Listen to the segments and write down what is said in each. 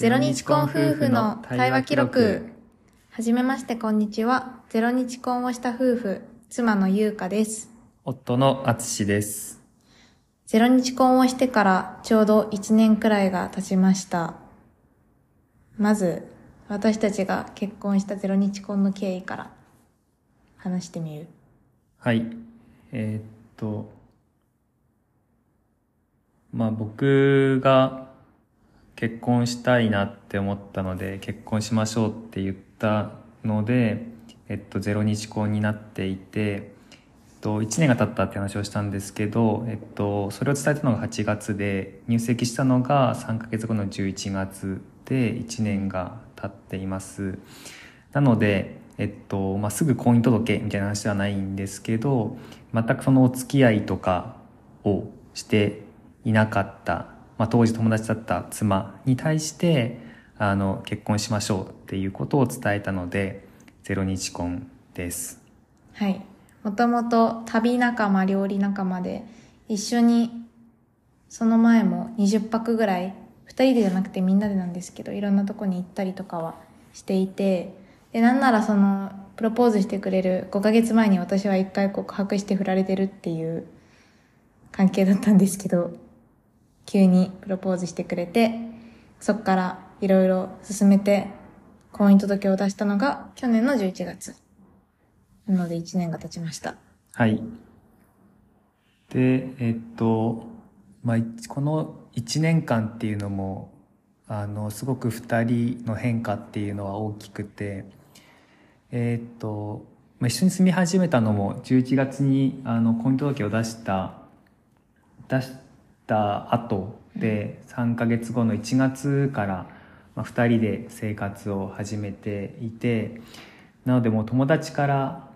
ゼロ日婚夫婦の対話記録。はじめまして、こんにちは。ゼロ日婚をした夫婦、妻の優香です。夫の淳です。ゼロ日婚をしてからちょうど1年くらいが経ちました。まず、私たちが結婚したゼロ日婚の経緯から話してみる。はい。えーっと、まあ僕が結婚したいなって思ったので、結婚しましょうって言ったので、えっと、ゼロ日婚になっていて、えっと、1年が経ったって話をしたんですけど、えっと、それを伝えたのが8月で、入籍したのが3ヶ月後の11月で1年が経っています。なので、えっと、まあ、すぐ婚姻届みたいな話ではないんですけど、全くそのお付き合いとかをしていなかった、まあ、当時友達だった妻に対して、あの、結婚しましょうっていうことを伝えたので、ゼロ日婚です。はい。もともと旅仲間、料理仲間で、一緒に、その前も20泊ぐらい、二人でじゃなくてみんなでなんですけど、いろんなとこに行ったりとかはしていて、で、なんならその、プロポーズしてくれる5ヶ月前に私は一回告白して振られてるっていう関係だったんですけど、急にプロポーズしてくれて、そっからいろいろ進めて、婚姻届を出したのが去年の11月。なので1年が経ちました。はい。で、えっと、まあ、この1年間っていうのも、あの、すごく2人の変化っていうのは大きくて、えっと、まあ、一緒に住み始めたのも11月にあの婚姻届を出した、出した後で3ヶ月後の1月から、まあ、2人で生活を始めていて、なのでもう友達から、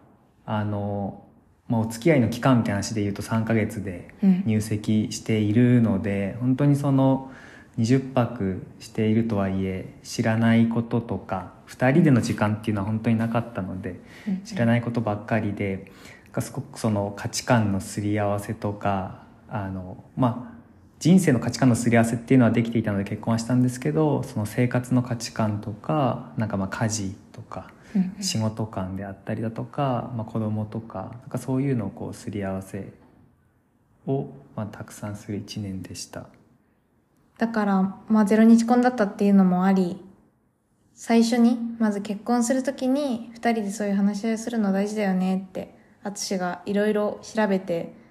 あの、まあ、お付き合いの期間みたいな話で言うと3ヶ月でうん。入籍しているので、本当にその20泊しているとはいえ知らないこととか2人での時間っていうのは本当になかったので知らないことばっかりですごくその価値観のすり合わせとかあのまあ人生の価値観のすり合わせっていうのはできていたので結婚はしたんですけどその生活の価値観とかなんかまあ家事とか仕事観であったりだとか、まあ、子供とかなんかそういうのをこうすり合わせを、まあ、たくさんする一年でした。だから、まあ、ゼロ日婚だったっていうのもあり、最初に、まず結婚するときに、二人でそういう話し合いをするの大事だよねって、あつしがいろいろ調べて、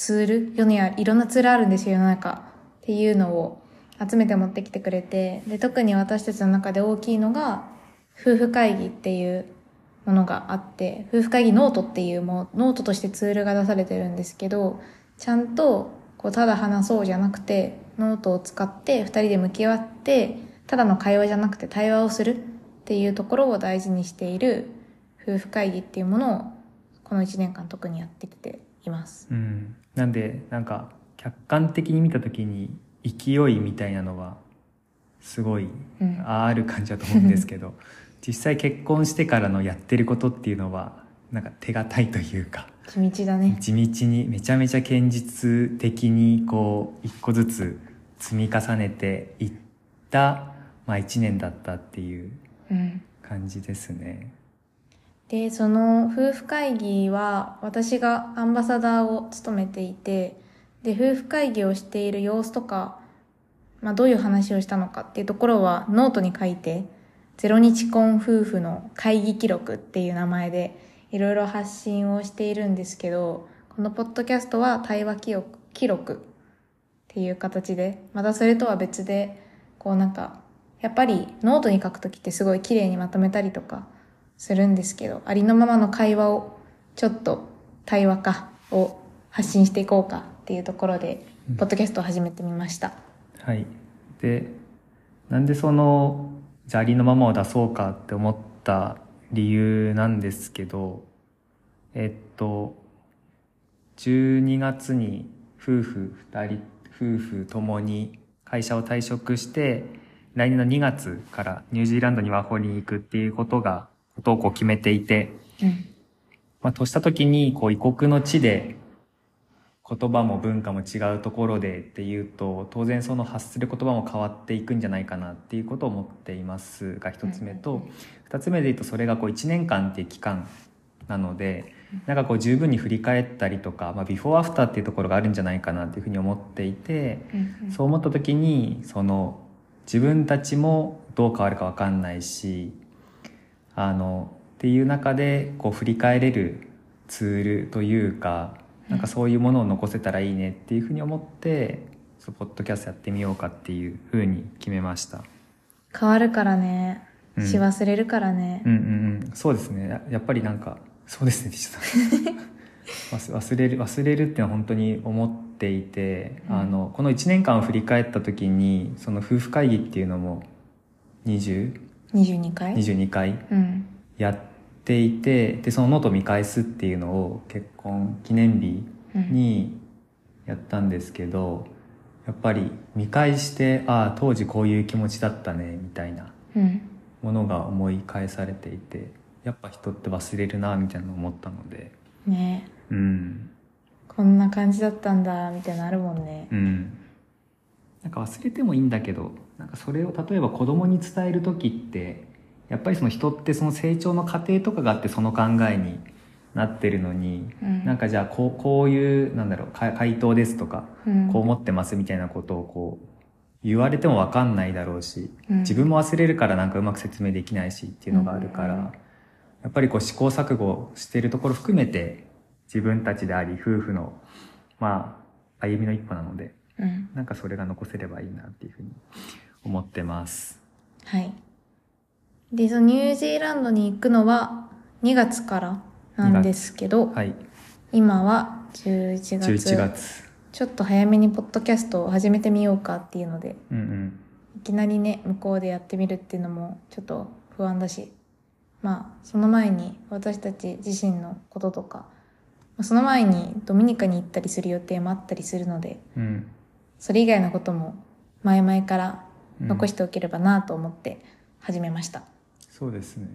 ツール、世にはいろんなツールあるんですよ、世の中。っていうのを集めて持ってきてくれて、で、特に私たちの中で大きいのが、夫婦会議っていうものがあって、夫婦会議ノートっていうもう、ノートとしてツールが出されてるんですけど、ちゃんと、こう、ただ話そうじゃなくて、ノートを使って二人で向き合って、ただの会話じゃなくて対話をするっていうところを大事にしている夫婦会議っていうものを、この一年間特にやってきています。うん、なんでなんか客観的に見た時に勢いみたいなのはすごいうんある感じだと思うんですけど 実際結婚してからのやってることっていうのはなんか手堅いというか地道だね。地道にめちゃめちゃ堅実的にこう一個ずつ積み重ねていった、まあ、一年だったっていううん。感じですね。で、その夫婦会議は私がアンバサダーを務めていて、で、夫婦会議をしている様子とか、まあどういう話をしたのかっていうところはノートに書いて、ゼロ日婚夫婦の会議記録っていう名前でいろいろ発信をしているんですけど、このポッドキャストは対話記録記録っていう形で、またそれとは別で、こうなんか、やっぱりノートに書くときってすごい綺麗にまとめたりとかするんですけど、ありのままの会話をちょっと対話化を発信していこうかっていうところで、ポッドキャストを始めてみました。はい。で、なんでその、じゃあありのままを出そうかって思った理由なんですけど、えっと、12月に夫婦二人、夫婦ともに会社を退職して、来年の2月からニュージーランドにワーホリに行くっていうことが、ことをこう決めていて、うん。まあ、とした時に、こう、異国の地で、言葉も文化も違うところでっていうと当然その発する言葉も変わっていくんじゃないかなっていうことを思っていますが一つ目と二つ目で言うとそれがこう1年間っていう期間なのでなんかこう十分に振り返ったりとか、まあ、ビフォーアフターっていうところがあるんじゃないかなっていうふうに思っていてそう思った時にその自分たちもどう変わるか分かんないしあのっていう中でこう振り返れるツールというかなんかそういうものを残せたらいいねっていうふうに思ってそうポッドキャストやってみようかっていうふうに決めました。変わるからね。うん。し忘れるからね。うんうんうん。そうですね。ややっぱりなんかそうですね。忘忘れる忘れるってのは本当に思っていて、うん。あのこの1年間を振り返った時にその夫婦会議っていうのも20 22回？22回。うん。やっていてでそのノートを見返すっていうのを結婚記念日うん。にやったんですけど、やっぱり見返してああ当時こういう気持ちだったねみたいなうん。ものが思い返されていてやっぱ人って忘れるなみたいなのを思ったので。ね。うん。こんな感じだったんだみたいなのあるもんね。うん。なんか忘れてもいいんだけどなんかそれを例えば子供に伝える時ってやっぱりその人ってその成長の過程とかがあってその考えになってるのに、うん。なんかじゃあこうこういうなんだろうか回答ですとかうん。こう思ってますみたいなことをこう言われても分かんないだろうし、うん。自分も忘れるからなんかうまく説明できないしっていうのがあるから、うん。やっぱりこう試行錯誤してるところ含めて自分たちであり夫婦のまあ歩みの一歩なのでうん。なんかそれが残せればいいなっていうふうに思ってます。はいでそのニュージーランドに行くのは2月からなんですけど、はい、今は11月11月。ちょっと早めにポッドキャストを始めてみようかっていうのでうんうん。いきなりね向こうでやってみるっていうのもちょっと不安だしまあその前に私たち自身のこととかまあその前にドミニカに行ったりする予定もあったりするのでうん。それ以外のことも前々から残しうんておければなと思って始めました、そうですね。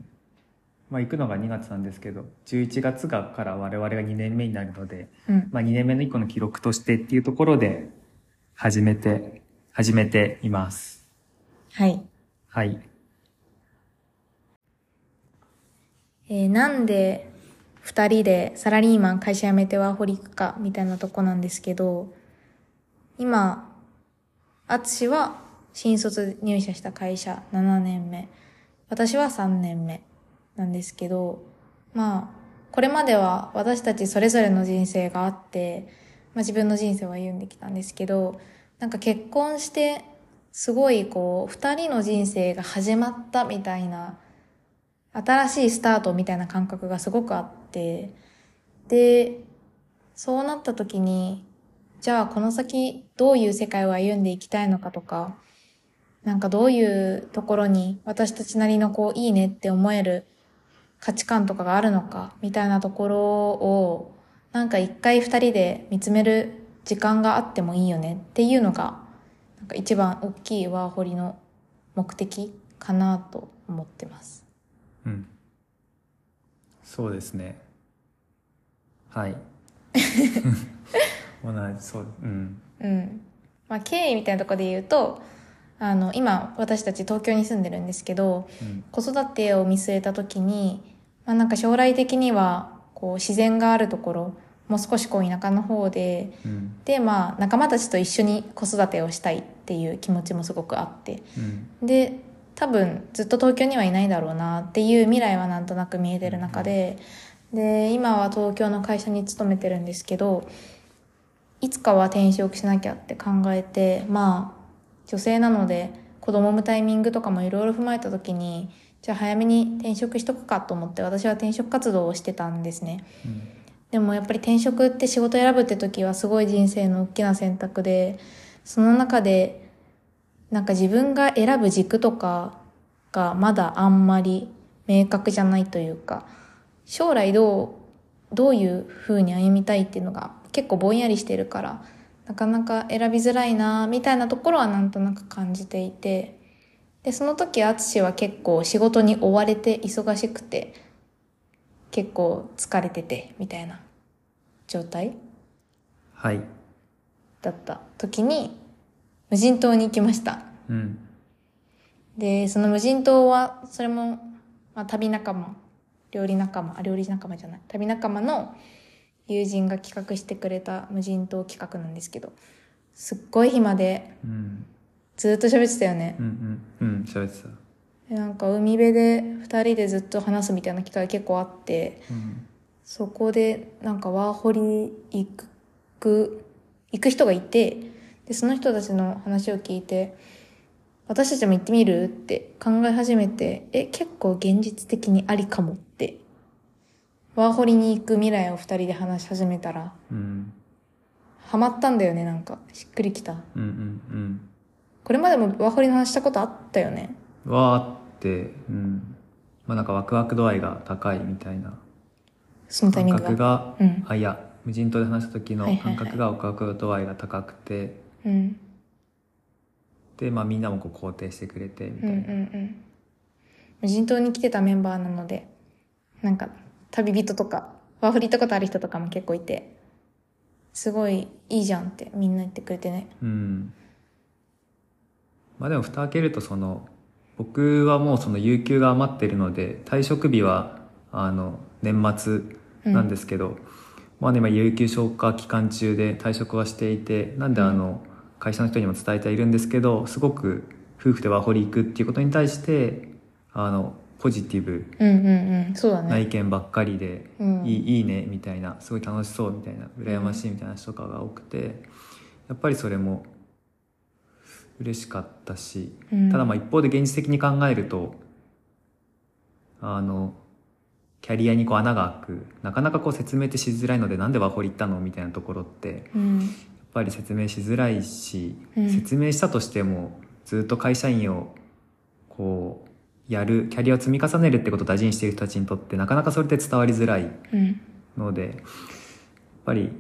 まあ行くのが2月なんですけど、11月がから我々が2年目になるので、うんまあ2年目の一個の記録としてっていうところで始めて、始めています。はい、はい。えーなんで2人でサラリーマン会社辞めてワーホリ行くかみたいなとこなんですけど今淳は新卒入社した会社7年目。私は3年目なんですけどまあこれまでは私たちそれぞれの人生があって、まあ、自分の人生を歩んできたんですけどなんか結婚してすごいこう2人の人生が始まったみたいな新しいスタートみたいな感覚がすごくあって、で、そうなった時に、じゃあこの先どういう世界を歩んでいきたいのかとか、なんかどういうところに私たちなりのこういいねって思える価値観とかがあるのかみたいなところを、なんか一回二人で見つめる時間があってもいいよねっていうのが、なんか一番大きいワーホリの目的かなと思ってます。うん。そうですね。はい。同じ、そう、うん。うん。まあ、経緯みたいなところで言うと、あの、今、私たち東京に住んでるんですけど、うん。子育てを見据えたときに、まあ、なんか将来的には、こう、自然があるところ、もう少しこう、田舎の方で、うん。で、まあ、仲間たちと一緒に子育てをしたいっていう気持ちもすごくあって、うん。で、多分ずっと東京にはいないだろうなっていう未来はなんとなく見えてる中で、で、今は東京の会社に勤めてるんですけど、いつかは転職しなきゃって考えて、まあ、女性なので子供を産むタイミングとかもいろいろ踏まえた時に、じゃあ早めに転職しとくかと思って私は転職活動をしてたんですね。うん。でもやっぱり転職って仕事選ぶって時はすごい人生の大きな選択で、その中で、なんか自分が選ぶ軸とかがまだあんまり明確じゃないというか、将来どう、どういう風に歩みたいっていうのが結構ぼんやりしてるから、なかなか選びづらいなみたいなところはなんとなく感じていて、で、その時、アツシは結構仕事に追われて忙しくて、結構疲れてて、みたいな状態はい。だった時に無人島に行きました。うん。でその無人島はそれも、まあ、旅仲間料理仲間あ料理仲間じゃない。旅仲間の友人が企画してくれた無人島企画なんですけどすっごい暇でうんずっと喋ってたよね。うんうんうん喋ってた。でなんか海辺で2人でずっと話すみたいな機会結構あってうんそこでなんかワーホリ行く行く人がいてでその人たちの話を聞いて私たちも行ってみる？って考え始めてえ結構現実的にありかもってワーホリに行く未来を2人で話し始めたらうん。ハマったんだよねなんか。しっくりきた。うんうんこれまでもワーホリの話したことあったよね？うんわーってうん。まあなんかワクワク度合いが高いみたいなそのタイミン感グが。覚が、うん。あいや無人島で話した時のはいはいはい。感覚がワクワク度合いが高くて、うん。でまあみんなもこう肯定してくれてみうんうんたいな、うん。無人島に来てたメンバーなのでなんか旅人とかワーホリ行ったことある人とかも結構いてすごいいいじゃんってみんな言ってくれてね。うん。まあでも蓋開けるとその、僕はもうその有給が余ってるので、退職日は、あの、年末なんですけど、まあね、今有給消化期間中で退職はしていて、なんであの、会社の人にも伝えてはいるんですけど、すごく夫婦でワーホリ行くっていうことに対して、あの、ポジティブな見ばっかりで、うん。いいいいねみたいなすごい楽しそうみたいな羨ましいみたいな人とかが多くてやっぱりそれも嬉しかったし、うん。ただまあ一方で現実的に考えるとあのキャリアにこう穴が開くなかなかこう説明ってしづらいのでなんでワーホリ行ったのみたいなところってうん。やっぱり説明しづらいし、うん。説明したとしてもずっと会社員をこうやるキャリアを積み重ねるってことを大事にしている人たちにとってなかなかそれって伝わりづらいうん。のでやっぱり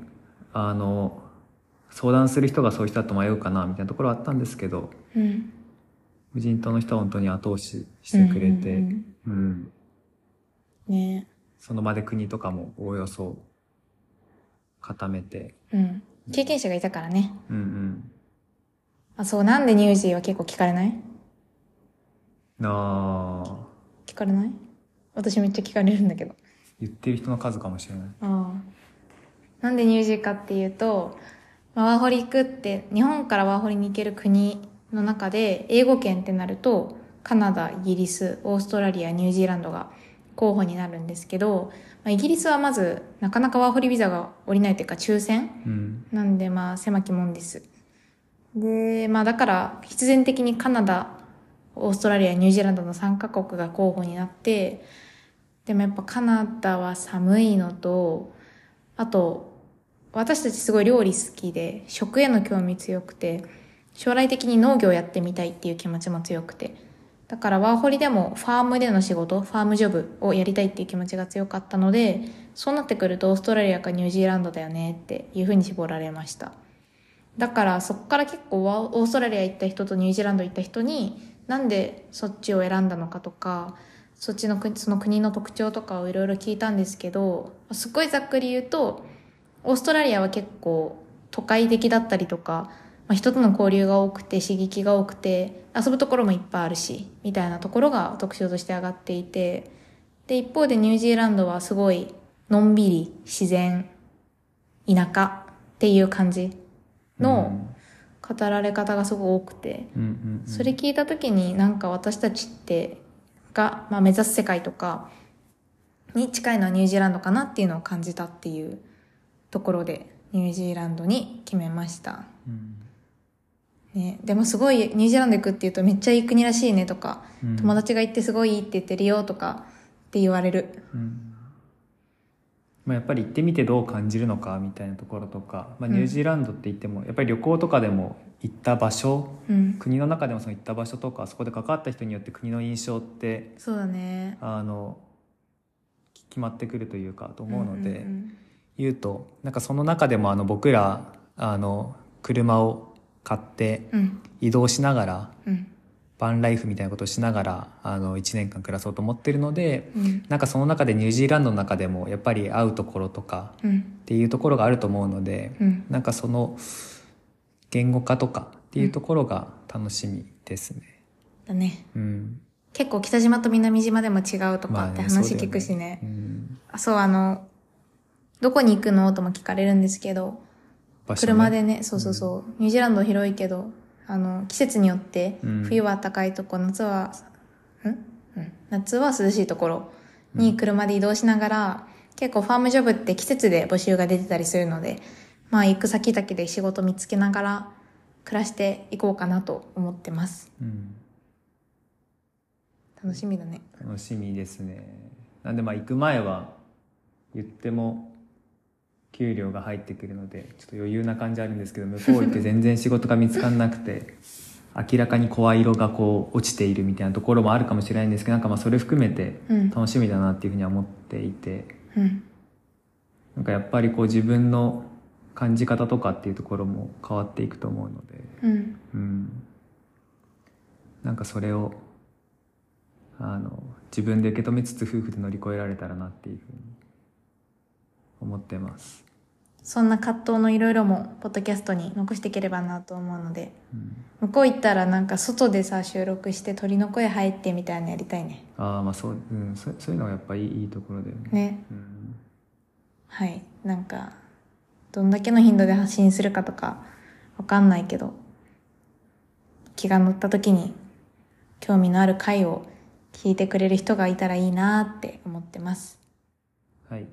あの相談する人がそういう人だと迷うかなみたいなところはあったんですけどうん。無人島の人は本当に後押ししてくれて、その場で国とかもおおよそ固めて。うん。経験者がいたからね。うんうん。あそうなんでニュージーは結構聞かれない？ああ。聞かれない？私めっちゃ聞かれるんだけど。言ってる人の数かもしれない。ああ。なんでニュージーかっていうと、まあワーホリ行くって日本からワーホリに行ける国の中で英語圏ってなるとカナダイギリスオーストラリアニュージーランドが候補になるんですけど、まあ、イギリスはまずなかなかワーホリビザが下りないというか抽選うん。なんでまあ狭き門です。でまあだから必然的にカナダオーストラリアニュージーランドの3カ国が候補になってでもやっぱカナダは寒いのとあと私たちすごい料理好きで食への興味強くて将来的に農業やってみたいっていう気持ちも強くて。だからワーホリでもファームでの仕事ファームジョブをやりたいっていう気持ちが強かったのでそうなってくるとオーストラリアかニュージーランドだよねっていうふうに絞られました。だからそこから結構オーストラリア行った人とニュージーランド行った人になんでそっちを選んだのかとかそっちの国その国の特徴とかをいろいろ聞いたんですけどすっごいざっくり言うとオーストラリアは結構都会的だったりとか、まあ、人との交流が多くて刺激が多くて遊ぶところもいっぱいあるしみたいなところが特徴として上がっていてで一方でニュージーランドはすごいのんびり自然田舎っていう感じの語られ方がすごい多くて、それ聞いた時になんか私たちってが、まあ、目指す世界とかに近いのはニュージーランドかなっていうのを感じたっていうところでニュージーランドに決めました。うん。ね、でもすごいニュージーランド行くっていうとめっちゃいい国らしいねとか、うん。友達が行ってすごいいいって言ってるよとかって言われる。うんまあ、やっぱり行ってみてどう感じるのかみたいなところとか、まあ、ニュージーランドって言ってもやっぱり旅行とかでも行った場所うん。国の中でもその行った場所とかそこで関わった人によって国の印象ってそうだね。あのき決まってくるというかと思うので、んん言うとなんかその中でもあの僕らあの車を買ってうん。うん。移動しながらうん。バンライフみたいなことをしながらあの1年間暮らそうと思ってるのでうん。なんかその中でニュージーランドの中でもやっぱり会うところとかうん。っていうところがあると思うので、うん。なんかその言語化とかっていうところが楽しみですね。だね。うん。結構北島と南島でも違うとかって話聞くしね,、うん。あそうあのどこに行くのとも聞かれるんですけどね。車でね。そうそうそう、ニュージーランド広いけどあの季節によってうん。冬は暖かいとこ夏はん、うん、夏は涼しいところに車で移動しながら、結構ファームジョブって季節で募集が出てたりするのでまあ行く先々で仕事見つけながら暮らしていこうかなと思ってます。うん。楽しみだね。楽しみですね。なんでまあ行く前は言っても給料が入ってくるのでちょっと余裕な感じあるんですけど向こう行って全然仕事が見つかんなくて 明らかに声色がこう落ちているみたいなところもあるかもしれないんですけどなんかまあそれ含めてうん。楽しみだなっていうふうには思っていて。うん。なんかやっぱりこう自分の感じ方とかっていうところも変わっていくと思うので。うん。うん。なんかそれをあの自分で受け止めつつ夫婦で乗り越えられたらなっていうふうに思ってます。そんな葛藤のいろいろもポッドキャストに残していければなと思うのでうん。向こう行ったらなんか外でさ収録して鳥の声入ってみたいなのやりたいね。ああまあそう,、うん、そそういうのがやっぱりいいいいところだよね。ね。うん。はい。なんかどんだけの頻度で発信するかとかわかんないけど気が乗った時に興味のある回を聞いてくれる人がいたらいいなって思ってます。はい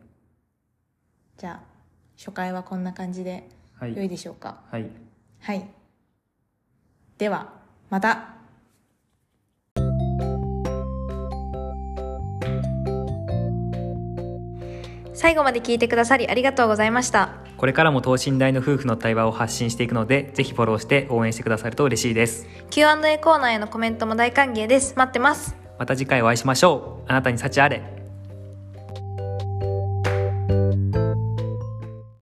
じゃあ初回はこんな感じではい。良いでしょうか？はい。はい。ではまた。最後まで聞いてくださりありがとうございました。これからも等身大の夫婦の対話を発信していくのでぜひフォローして応援してくださると嬉しいです。Q&A コーナーへのコメントも大歓迎です。待ってます。また次回お会いしましょう。あなたに幸あれ